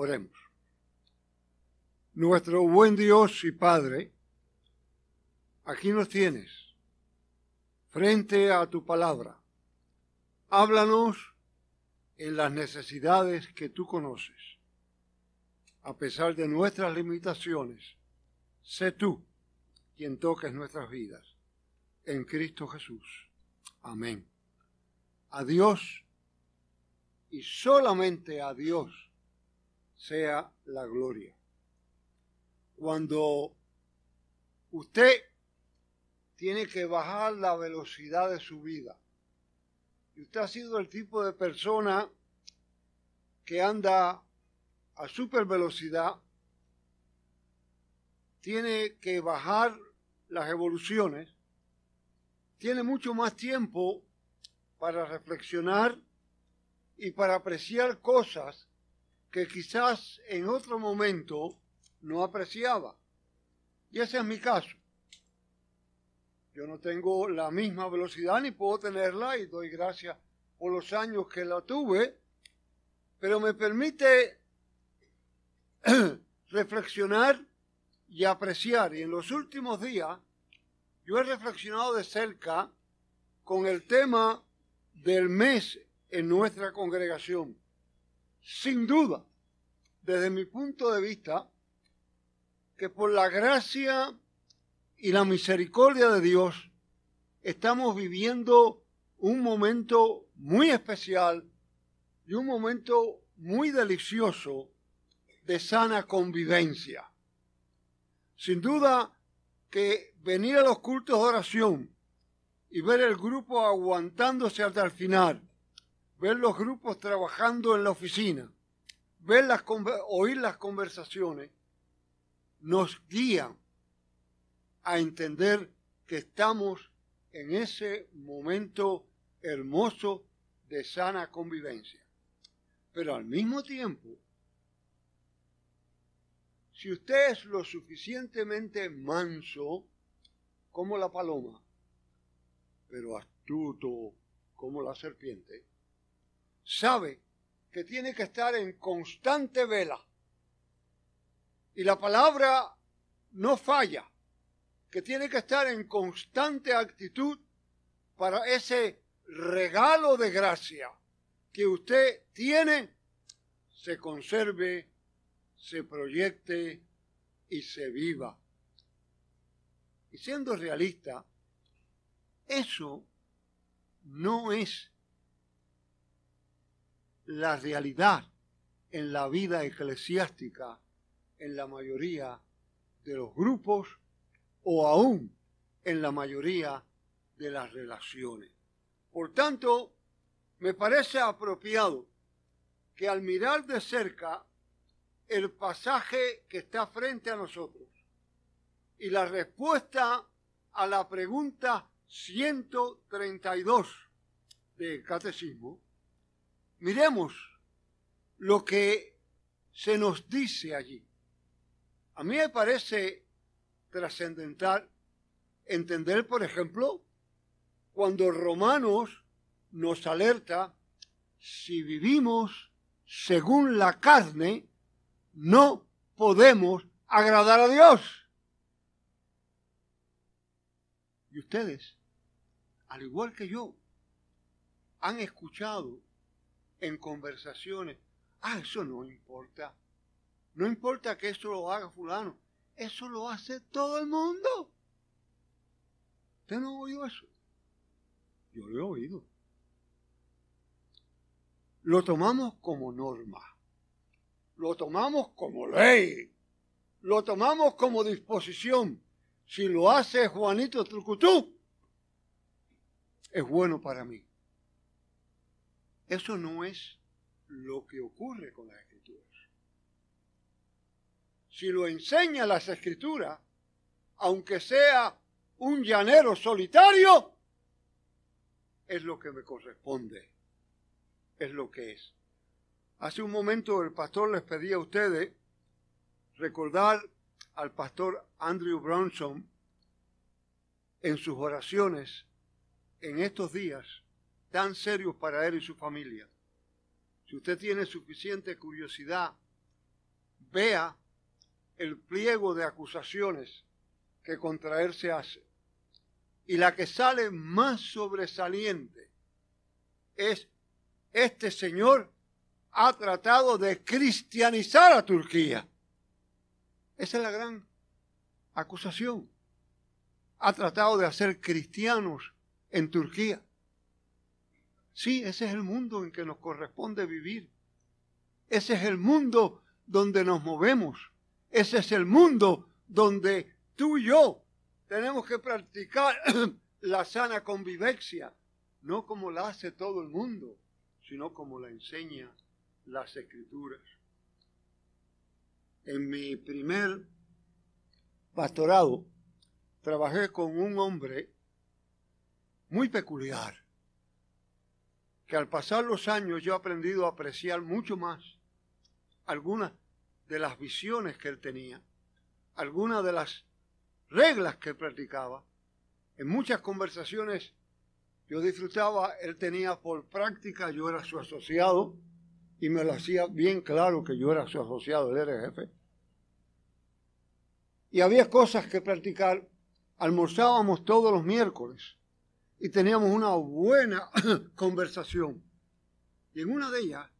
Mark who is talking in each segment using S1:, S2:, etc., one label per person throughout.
S1: Oremos. Nuestro buen Dios y Padre, aquí nos tienes, frente a tu palabra. Háblanos en las necesidades que tú conoces. A pesar de nuestras limitaciones, sé tú quien toques nuestras vidas. En Cristo Jesús. Amén. A Dios y solamente a Dios sea la gloria. Cuando usted tiene que bajar la velocidad de su vida, y usted ha sido el tipo de persona que anda a super velocidad, tiene que bajar las evoluciones, tiene mucho más tiempo para reflexionar y para apreciar cosas que quizás en otro momento no apreciaba. Y ese es mi caso. Yo no tengo la misma velocidad ni puedo tenerla y doy gracias por los años que la tuve, pero me permite reflexionar y apreciar. Y en los últimos días yo he reflexionado de cerca con el tema del mes en nuestra congregación. Sin duda, desde mi punto de vista, que por la gracia y la misericordia de Dios estamos viviendo un momento muy especial y un momento muy delicioso de sana convivencia. Sin duda que venir a los cultos de oración y ver el grupo aguantándose hasta el final, ver los grupos trabajando en la oficina, ver las, oír las conversaciones, nos guían a entender que estamos en ese momento hermoso de sana convivencia. Pero al mismo tiempo, si usted es lo suficientemente manso como la paloma, pero astuto como la serpiente, sabe que tiene que estar en constante vela. Y la palabra no falla, que tiene que estar en constante actitud para ese regalo de gracia que usted tiene, se conserve, se proyecte y se viva. Y siendo realista, eso no es la realidad en la vida eclesiástica en la mayoría de los grupos o aún en la mayoría de las relaciones. Por tanto, me parece apropiado que al mirar de cerca el pasaje que está frente a nosotros y la respuesta a la pregunta 132 del catecismo, miremos lo que se nos dice allí. A mí me parece trascendental entender, por ejemplo, cuando Romanos nos alerta, si vivimos según la carne, no podemos agradar a Dios. Y ustedes al igual que yo, han escuchado en conversaciones, ah, eso no importa. No importa que eso lo haga fulano, eso lo hace todo el mundo. ¿Usted no oído eso? Yo lo he oído. Lo tomamos como norma. Lo tomamos como ley. Lo tomamos como disposición. Si lo hace Juanito Trucutú, es bueno para mí. Eso no es lo que ocurre con las escrituras. Si lo enseña las escrituras, aunque sea un llanero solitario, es lo que me corresponde, es lo que es. Hace un momento el pastor les pedía a ustedes recordar al pastor Andrew Bronson en sus oraciones en estos días tan serios para él y su familia. Si usted tiene suficiente curiosidad vea el pliego de acusaciones que contra él se hace. Y la que sale más sobresaliente es este señor ha tratado de cristianizar a Turquía. Esa es la gran acusación. Ha tratado de hacer cristianos en Turquía. Sí, ese es el mundo en que nos corresponde vivir. Ese es el mundo donde nos movemos. Ese es el mundo donde tú y yo tenemos que practicar la sana convivencia, no como la hace todo el mundo, sino como la enseña las escrituras. En mi primer pastorado trabajé con un hombre muy peculiar, que al pasar los años yo he aprendido a apreciar mucho más algunas de las visiones que él tenía, algunas de las reglas que practicaba. En muchas conversaciones yo disfrutaba, él tenía por práctica, yo era su asociado, y me lo hacía bien claro que yo era su asociado, él era el jefe. Y había cosas que practicar. Almorzábamos todos los miércoles y teníamos una buena conversación. Y en una de ellas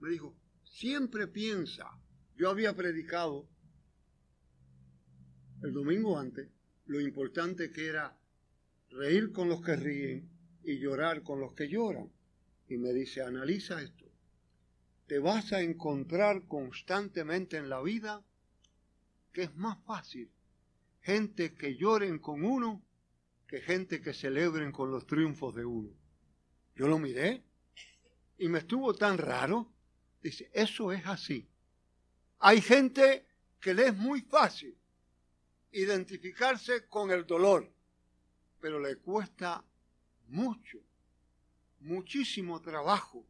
S1: me dijo, siempre piensa, yo había predicado el domingo antes lo importante que era reír con los que ríen y llorar con los que lloran. Y me dice, analiza esto. Te vas a encontrar constantemente en la vida que es más fácil gente que lloren con uno que gente que celebren con los triunfos de uno. Yo lo miré y me estuvo tan raro. Dice, eso es así. Hay gente que le es muy fácil identificarse con el dolor, pero le cuesta mucho, muchísimo trabajo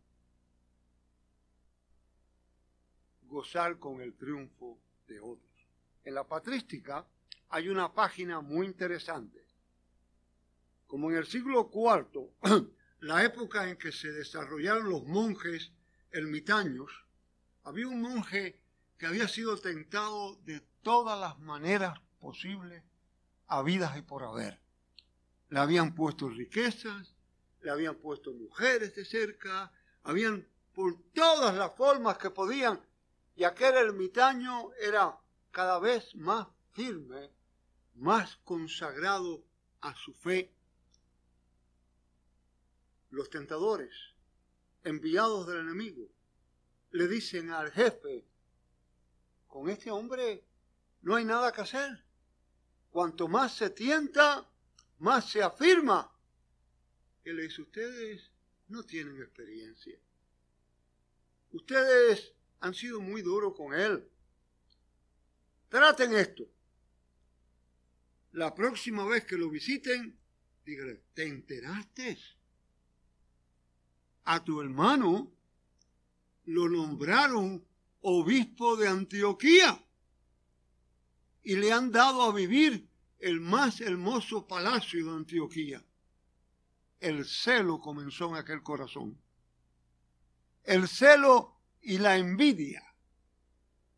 S1: gozar con el triunfo de otros. En la patrística hay una página muy interesante. Como en el siglo IV, la época en que se desarrollaron los monjes ermitaños, había un monje que había sido tentado de todas las maneras posibles, habidas y por haber. Le habían puesto riquezas, le habían puesto mujeres de cerca, habían por todas las formas que podían, y aquel ermitaño era cada vez más firme, más consagrado a su fe. Los tentadores, enviados del enemigo, le dicen al jefe, con este hombre no hay nada que hacer. Cuanto más se tienta, más se afirma. Él dice, ustedes no tienen experiencia. Ustedes han sido muy duros con él. Traten esto. La próxima vez que lo visiten, díganle, ¿te enteraste? A tu hermano lo nombraron obispo de Antioquía y le han dado a vivir el más hermoso palacio de Antioquía. El celo comenzó en aquel corazón. El celo y la envidia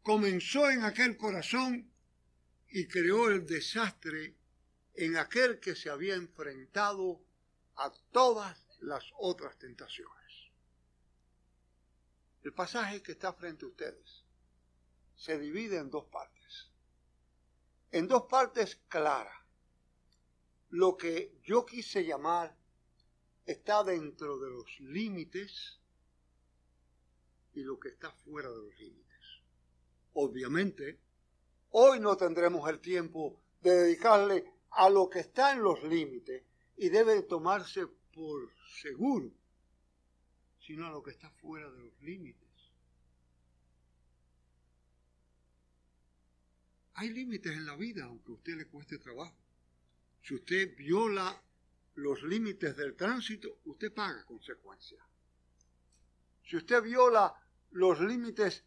S1: comenzó en aquel corazón y creó el desastre en aquel que se había enfrentado a todas las otras tentaciones. El pasaje que está frente a ustedes se divide en dos partes. En dos partes claras. Lo que yo quise llamar está dentro de los límites y lo que está fuera de los límites. Obviamente, hoy no tendremos el tiempo de dedicarle a lo que está en los límites y debe tomarse por seguro, sino a lo que está fuera de los límites. Hay límites en la vida, aunque a usted le cueste trabajo. Si usted viola los límites del tránsito, usted paga consecuencias. Si usted viola los límites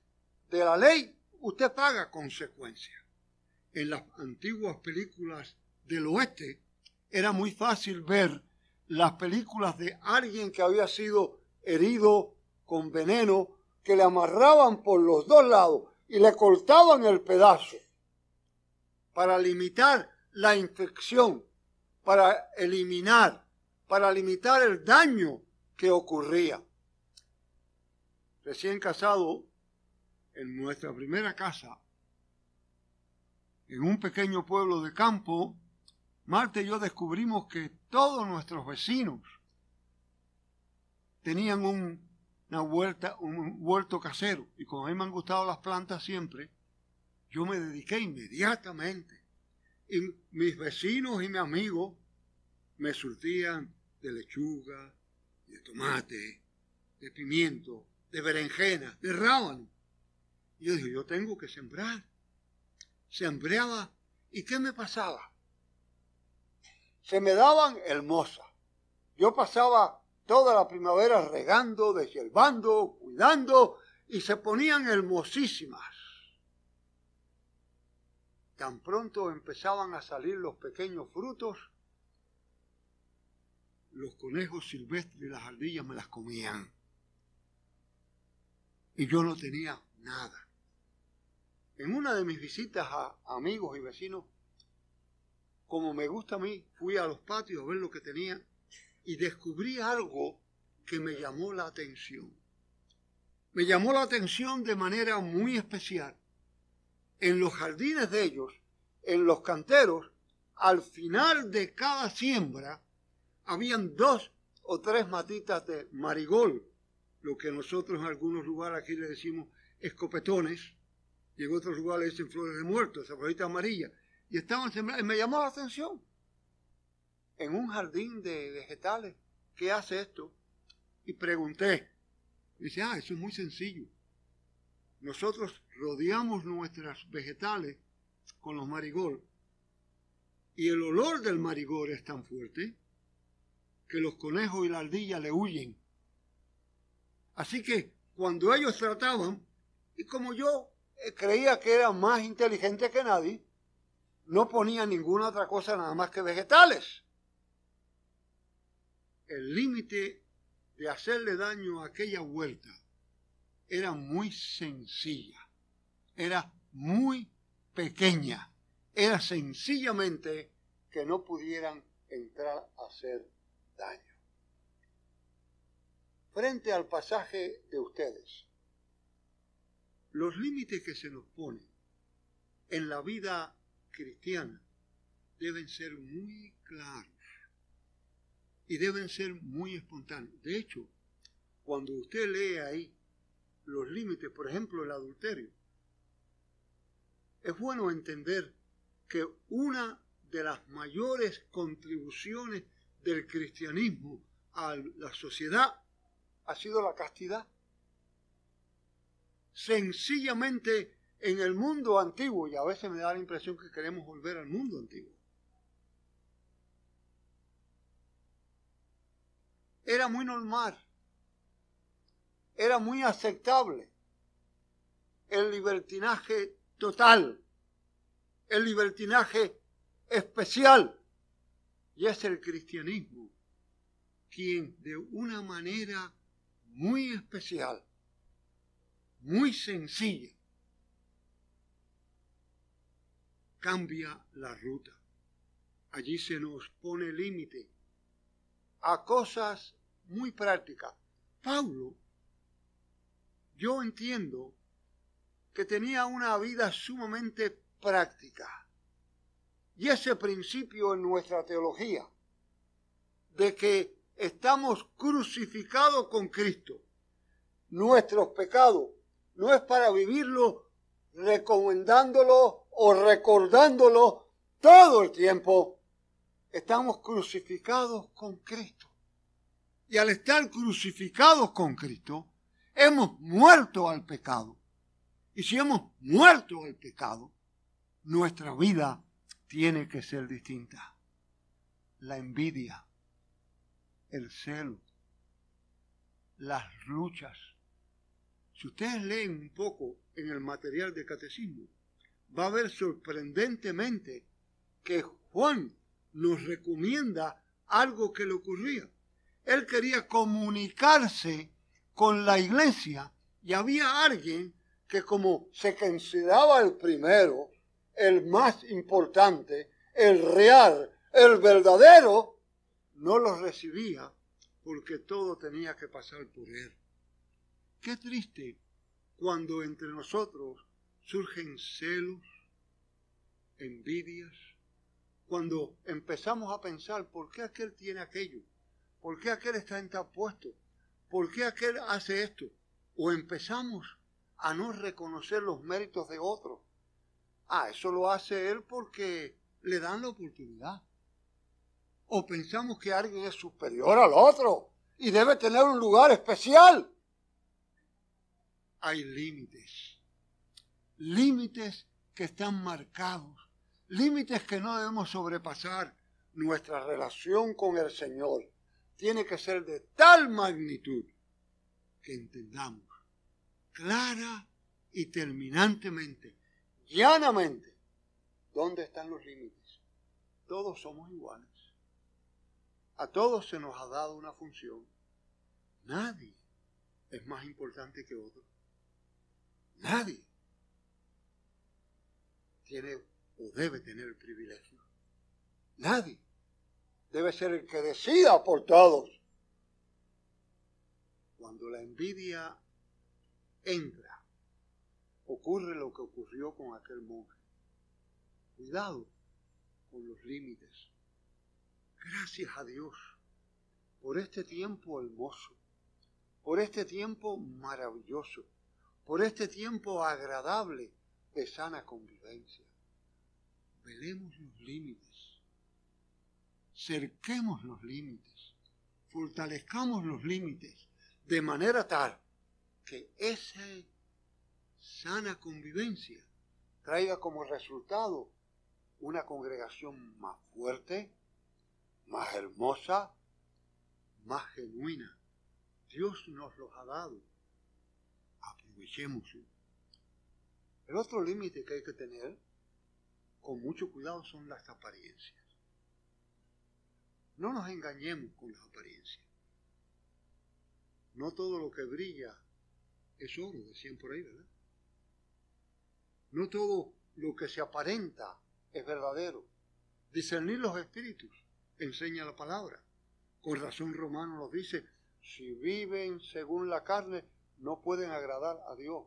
S1: de la ley, usted paga consecuencias. En las antiguas películas del oeste era muy fácil ver las películas de alguien que había sido herido con veneno, que le amarraban por los dos lados y le cortaban el pedazo para limitar la infección, para eliminar, para limitar el daño que ocurría. Recién casado, en nuestra primera casa, en un pequeño pueblo de campo, Marta y yo descubrimos que todos nuestros vecinos tenían un, una un huerto casero. Y como a mí me han gustado las plantas siempre, yo me dediqué inmediatamente. Y mis vecinos y mis amigos me surtían de lechuga, de tomate, de pimiento, de berenjena, de rábano. Y yo dije, yo tengo que sembrar. Sembraba. ¿Y qué me pasaba? Se me daban hermosas. Yo pasaba toda la primavera regando, deshiervando, cuidando, y se ponían hermosísimas. Tan pronto empezaban a salir los pequeños frutos, los conejos silvestres y las ardillas me las comían. Y yo no tenía nada. En una de mis visitas a amigos y vecinos, como me gusta a mí, fui a los patios a ver lo que tenían y descubrí algo que me llamó la atención. Me llamó la atención de manera muy especial. En los jardines de ellos, en los canteros, al final de cada siembra, habían dos o tres matitas de marigol, lo que nosotros en algunos lugares aquí le decimos escopetones, y en otros lugares le dicen flores de muertos, esa florita amarilla, y estaban sembradas, y me llamó la atención en un jardín de vegetales. ¿Qué hace esto? Y pregunté. dice, ah, eso es muy sencillo. Nosotros rodeamos nuestras vegetales con los marigol y el olor del marigol es tan fuerte que los conejos y la ardilla le huyen. Así que cuando ellos trataban, y como yo eh, creía que era más inteligente que nadie, no ponía ninguna otra cosa nada más que vegetales. El límite de hacerle daño a aquella huerta era muy sencilla, era muy pequeña, era sencillamente que no pudieran entrar a hacer daño. Frente al pasaje de ustedes, los límites que se nos ponen en la vida cristiana deben ser muy claros y deben ser muy espontáneos. De hecho, cuando usted lee ahí los límites, por ejemplo, el adulterio, es bueno entender que una de las mayores contribuciones del cristianismo a la sociedad ha sido la castidad. Sencillamente en el mundo antiguo, y a veces me da la impresión que queremos volver al mundo antiguo, era muy normal, era muy aceptable el libertinaje total, el libertinaje especial, y es el cristianismo quien de una manera muy especial, muy sencilla, cambia la ruta. Allí se nos pone límite a cosas muy práctica. Paulo, yo entiendo que tenía una vida sumamente práctica. Y ese principio en nuestra teología, de que estamos crucificados con Cristo, nuestros pecados, no es para vivirlo recomendándolo o recordándolo todo el tiempo. Estamos crucificados con Cristo. Y al estar crucificados con Cristo, hemos muerto al pecado. Y si hemos muerto al pecado, nuestra vida tiene que ser distinta. La envidia, el celo, las luchas. Si ustedes leen un poco en el material de catecismo, va a ver sorprendentemente que Juan nos recomienda algo que le ocurría él quería comunicarse con la iglesia y había alguien que como se consideraba el primero, el más importante, el real, el verdadero, no lo recibía porque todo tenía que pasar por él. Qué triste cuando entre nosotros surgen celos, envidias, cuando empezamos a pensar por qué aquel tiene aquello, por qué aquel está en tal puesto, por qué aquel hace esto, o empezamos a no reconocer los méritos de otro. Ah, eso lo hace él porque le dan la oportunidad. O pensamos que alguien es superior al otro y debe tener un lugar especial. Hay límites. Límites que están marcados. Límites que no debemos sobrepasar. Nuestra relación con el Señor tiene que ser de tal magnitud que entendamos clara y terminantemente, llanamente, dónde están los límites. Todos somos iguales. A todos se nos ha dado una función. Nadie es más importante que otro. Nadie tiene o debe tener el privilegio. Nadie debe ser el que decida por todos. Cuando la envidia entra, ocurre lo que ocurrió con aquel monje. Cuidado con los límites. Gracias a Dios por este tiempo hermoso, por este tiempo maravilloso, por este tiempo agradable de sana convivencia. Velemos los límites, cerquemos los límites, fortalezcamos los límites de manera tal que esa sana convivencia traiga como resultado una congregación más fuerte, más hermosa, más genuina. Dios nos los ha dado. Aprovechémoslo. El otro límite que hay que tener con mucho cuidado son las apariencias. No nos engañemos con las apariencias. No todo lo que brilla es oro, decían por ahí, ¿verdad? No todo lo que se aparenta es verdadero. Discernir los espíritus enseña la palabra. Con razón romano nos dice, si viven según la carne, no pueden agradar a Dios.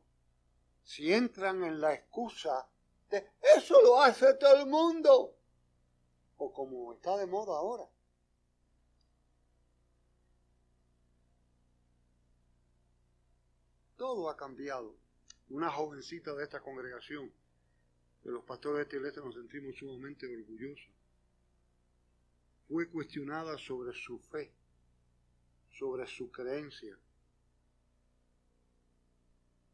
S1: Si entran en la excusa de eso lo hace todo el mundo, o como está de moda ahora, todo ha cambiado. Una jovencita de esta congregación, de los pastores de esta nos sentimos sumamente orgullosos, fue cuestionada sobre su fe, sobre su creencia.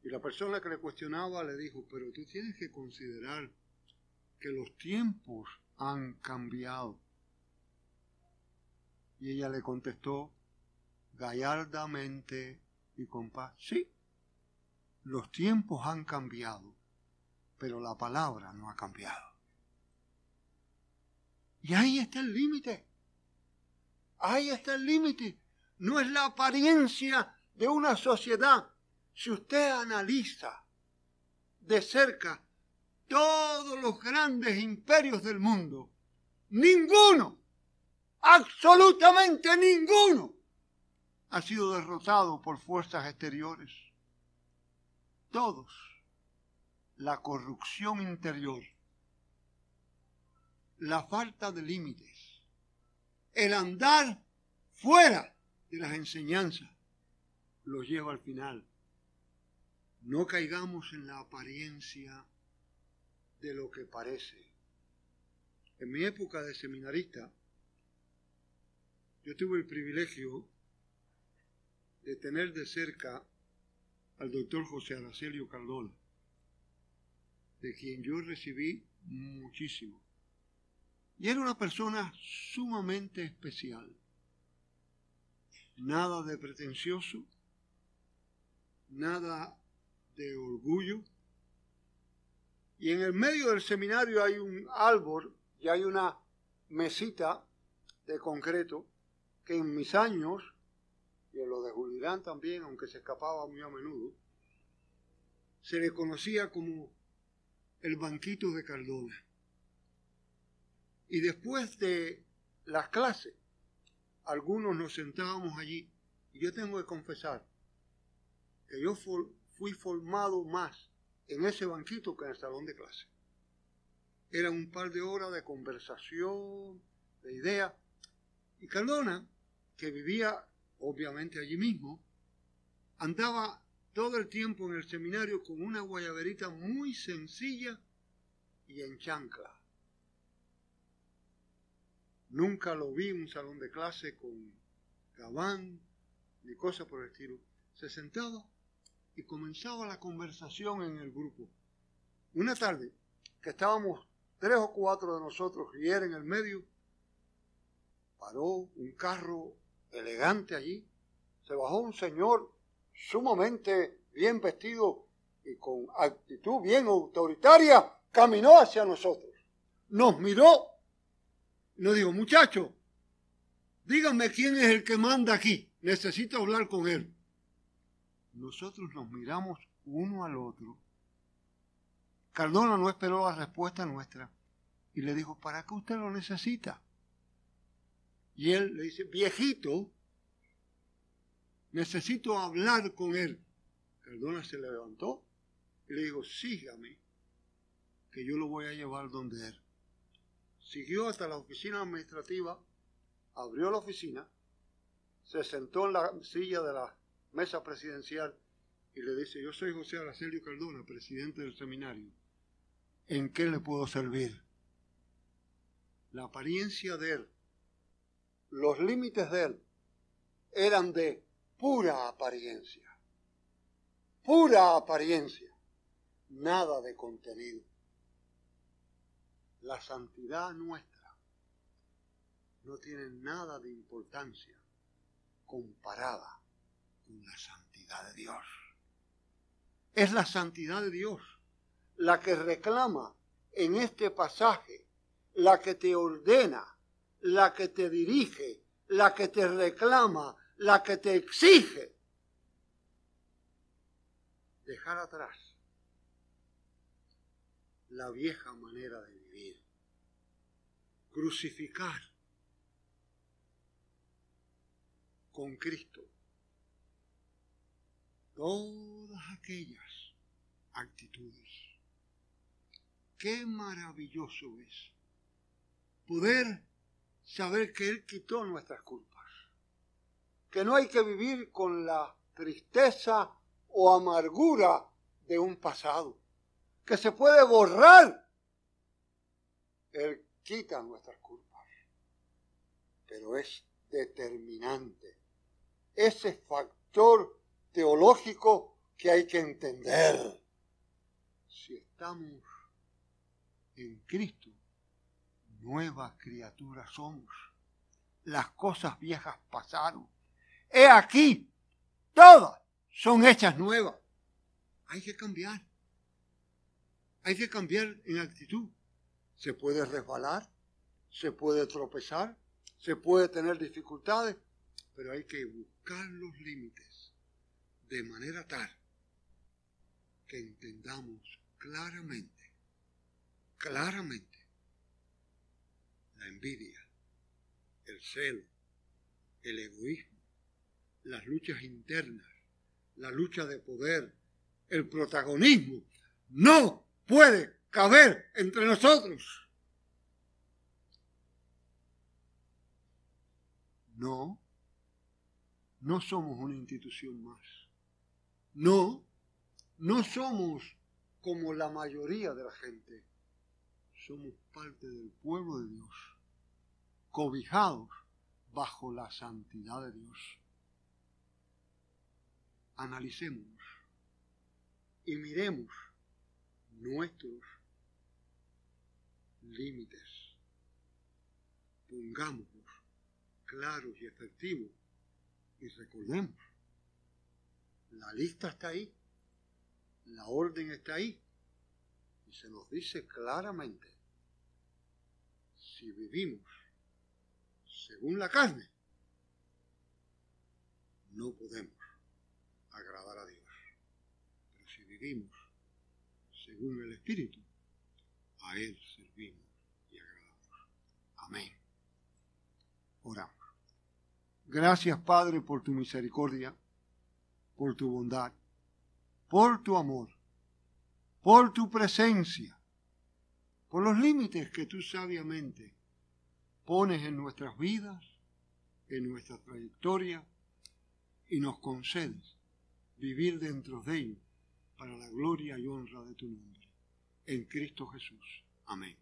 S1: Y la persona que le cuestionaba le dijo, pero tú tienes que considerar que los tiempos han cambiado. Y ella le contestó gallardamente y con paz, sí, los tiempos han cambiado, pero la palabra no ha cambiado. Y ahí está el límite. Ahí está el límite. No es la apariencia de una sociedad. Si usted analiza de cerca todos los grandes imperios del mundo, ninguno, absolutamente ninguno, ha sido derrotado por fuerzas exteriores. Todos. La corrupción interior, la falta de límites, el andar fuera de las enseñanzas, los lleva al final. No caigamos en la apariencia de lo que parece. En mi época de seminarista, yo tuve el privilegio de tener de cerca al doctor José Aracelio Cardona, de quien yo recibí muchísimo. Y era una persona sumamente especial. Nada de pretencioso, nada de orgullo. Y en el medio del seminario hay un árbol y hay una mesita de concreto que en mis años y en lo de Julirán también, aunque se escapaba muy a menudo, se le conocía como el banquito de Cardona. Y después de las clases, algunos nos sentábamos allí. Y yo tengo que confesar que yo fui formado más en ese banquito que en el salón de clase. Eran un par de horas de conversación, de ideas. Y Cardona, que vivía obviamente allí mismo, andaba todo el tiempo en el seminario con una guayaberita muy sencilla y en chancla. Nunca lo vi en un salón de clase con gabán ni cosa por el estilo. Se sentaba y comenzaba la conversación en el grupo. Una tarde, que estábamos tres o cuatro de nosotros y era en el medio, paró un carro elegante allí, se bajó un señor sumamente bien vestido y con actitud bien autoritaria, caminó hacia nosotros. Nos miró y nos dijo, muchacho, díganme quién es el que manda aquí. Necesito hablar con él. Nosotros nos miramos uno al otro. Cardona no esperó la respuesta nuestra y le dijo, ¿para qué usted lo necesita? Y él le dice, viejito, necesito hablar con él. Cardona se levantó y le dijo, sígame, que yo lo voy a llevar donde él. Siguió hasta la oficina administrativa, abrió la oficina, se sentó en la silla de la mesa presidencial y le dice, yo soy José Aracelio Cardona, presidente del seminario. ¿En qué le puedo servir? La apariencia de él, los límites de él, eran de pura apariencia. Pura apariencia. Nada de contenido. La santidad nuestra no tiene nada de importancia comparada la santidad de Dios. Es la santidad de Dios la que reclama en este pasaje, la que te ordena, la que te dirige, la que te reclama, la que te exige dejar atrás la vieja manera de vivir, crucificar con Cristo todas aquellas actitudes. Qué maravilloso es poder saber que Él quitó nuestras culpas que no hay que vivir con la tristeza o amargura de un pasado, que se puede borrar. Él quita nuestras culpas, pero es determinante ese factor teológico que hay que entender. Si estamos en Cristo, nuevas criaturas somos. Las cosas viejas pasaron he aquí, todas son hechas nuevas. Hay que cambiar. Hay que cambiar en actitud. Se puede resbalar, se puede tropezar, se puede tener dificultades, pero hay que buscar los límites de manera tal que entendamos claramente, claramente, la envidia, el celo, el egoísmo, las luchas internas, la lucha de poder, el protagonismo, no puede caber entre nosotros. No, no somos una institución más. No, no somos como la mayoría de la gente. Somos parte del pueblo de Dios, cobijados bajo la santidad de Dios analicemos y miremos nuestros límites. Pongámoslos claros y efectivos y recordemos, la lista está ahí, la orden está ahí y se nos dice claramente, si vivimos según la carne, no podemos agradar a Dios. Pero si vivimos según el Espíritu, a Él servimos y agradamos. Amén. Oramos. Gracias, Padre, por tu misericordia, por tu bondad, por tu amor, por tu presencia, por los límites que tú sabiamente pones en nuestras vidas, en nuestra trayectoria, y nos concedes vivir dentro de ellos para la gloria y honra de tu nombre. En Cristo Jesús. Amén.